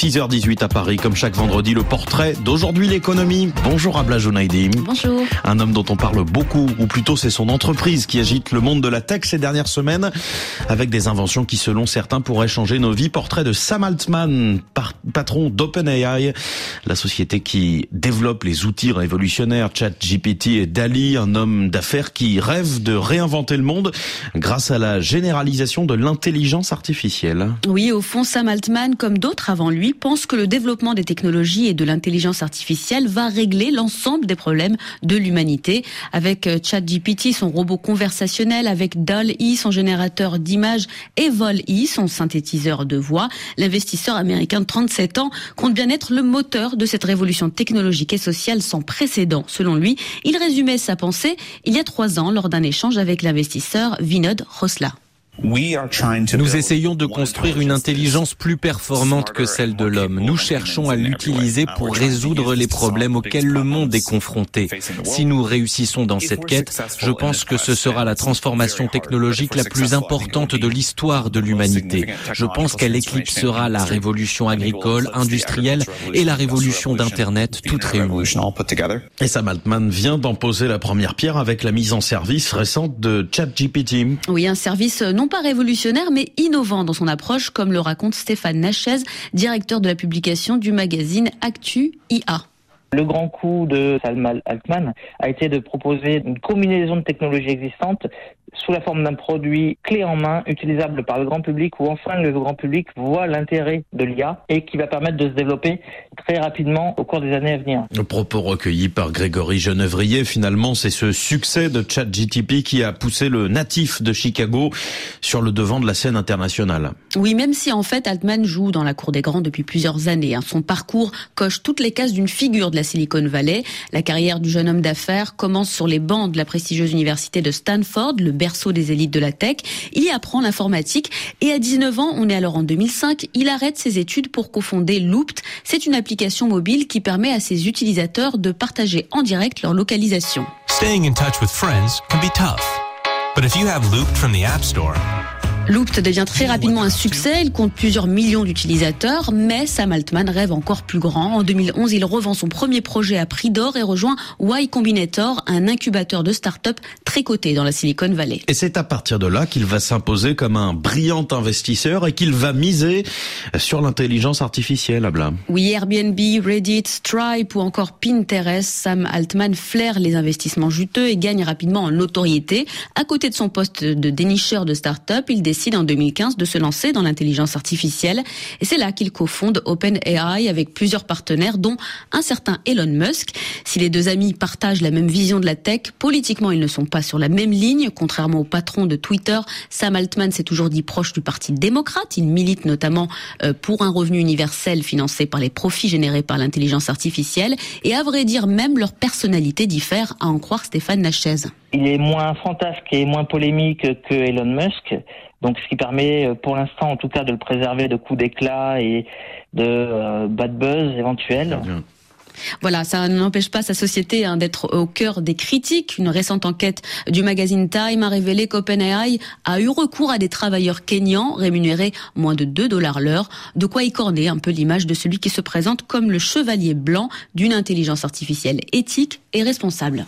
6h18 à Paris, comme chaque vendredi, le portrait d'aujourd'hui l'économie. Bonjour Abla Jounaïdim. Bonjour. Un homme dont on parle beaucoup, ou plutôt c'est son entreprise qui agite le monde de la tech ces dernières semaines, avec des inventions qui selon certains pourraient changer nos vies. Portrait de Sam Altman, patron d'OpenAI, la société qui développe les outils révolutionnaires ChatGPT et DALI, un homme d'affaires qui rêve de réinventer le monde grâce à la généralisation de l'intelligence artificielle. Oui, au fond, Sam Altman, comme d'autres avant lui, pense que le développement des technologies et de l'intelligence artificielle va régler l'ensemble des problèmes de l'humanité. Avec euh, ChatGPT, son robot conversationnel, avec DAL-E, son générateur d'images, et Vol-E, son synthétiseur de voix, l'investisseur américain de 37 ans compte bien être le moteur de cette révolution technologique et sociale sans précédent. Selon lui, il résumait sa pensée il y a trois ans lors d'un échange avec l'investisseur Vinod Rosla. Nous essayons de construire une intelligence plus performante que celle de l'homme. Nous cherchons à l'utiliser pour résoudre les problèmes auxquels le monde est confronté. Si nous réussissons dans cette quête, je pense que ce sera la transformation technologique la plus importante de l'histoire de l'humanité. Je pense qu'elle éclipsera la révolution agricole, industrielle et la révolution d'Internet toutes réunies. Et Sam Altman vient d'en poser la première pierre avec la mise en service récente de ChatGPT. Oui, un service non pas révolutionnaire, mais innovant dans son approche, comme le raconte Stéphane Nachez, directeur de la publication du magazine Actu IA. Le grand coup de Salman Altman a été de proposer une combinaison de technologies existantes sous la forme d'un produit clé en main, utilisable par le grand public, où enfin le grand public voit l'intérêt de l'IA et qui va permettre de se développer très rapidement au cours des années à venir. Le propos recueilli par Grégory Genevrier, finalement, c'est ce succès de ChatGTP qui a poussé le natif de Chicago sur le devant de la scène internationale. Oui, même si en fait Altman joue dans la cour des grands depuis plusieurs années. Hein. Son parcours coche toutes les cases d'une figure de la Silicon Valley. La carrière du jeune homme d'affaires commence sur les bancs de la prestigieuse université de Stanford, le berceau des élites de la tech. Il y apprend l'informatique et à 19 ans, on est alors en 2005, il arrête ses études pour cofonder Loopt. C'est une application mobile qui permet à ses utilisateurs de partager en direct leur localisation. Staying in touch with friends can be tough. But if you have Looped from the App Store, Loopt devient très rapidement un succès. Il compte plusieurs millions d'utilisateurs, mais Sam Altman rêve encore plus grand. En 2011, il revend son premier projet à prix d'or et rejoint Y Combinator, un incubateur de start-up très coté dans la Silicon Valley. Et c'est à partir de là qu'il va s'imposer comme un brillant investisseur et qu'il va miser sur l'intelligence artificielle, Abla. Oui, Airbnb, Reddit, Stripe ou encore Pinterest, Sam Altman flaire les investissements juteux et gagne rapidement en notoriété. À côté de son poste de dénicheur de start-up, il décide décide en 2015 de se lancer dans l'intelligence artificielle. Et c'est là qu'il cofonde OpenAI avec plusieurs partenaires, dont un certain Elon Musk. Si les deux amis partagent la même vision de la tech, politiquement, ils ne sont pas sur la même ligne. Contrairement au patron de Twitter, Sam Altman s'est toujours dit proche du Parti démocrate. Il milite notamment euh, pour un revenu universel financé par les profits générés par l'intelligence artificielle. Et à vrai dire, même leur personnalité diffère, à en croire Stéphane Nachez. Il est moins fantasque et moins polémique que Elon Musk. Donc, ce qui permet, euh, pour l'instant, en tout cas, de le préserver de coups d'éclat et de euh, bad buzz éventuels. Voilà, ça n'empêche pas sa société hein, d'être au cœur des critiques. Une récente enquête du magazine Time a révélé qu'OpenAI a eu recours à des travailleurs kényans rémunérés moins de 2 dollars l'heure, de quoi écorner un peu l'image de celui qui se présente comme le chevalier blanc d'une intelligence artificielle éthique et responsable.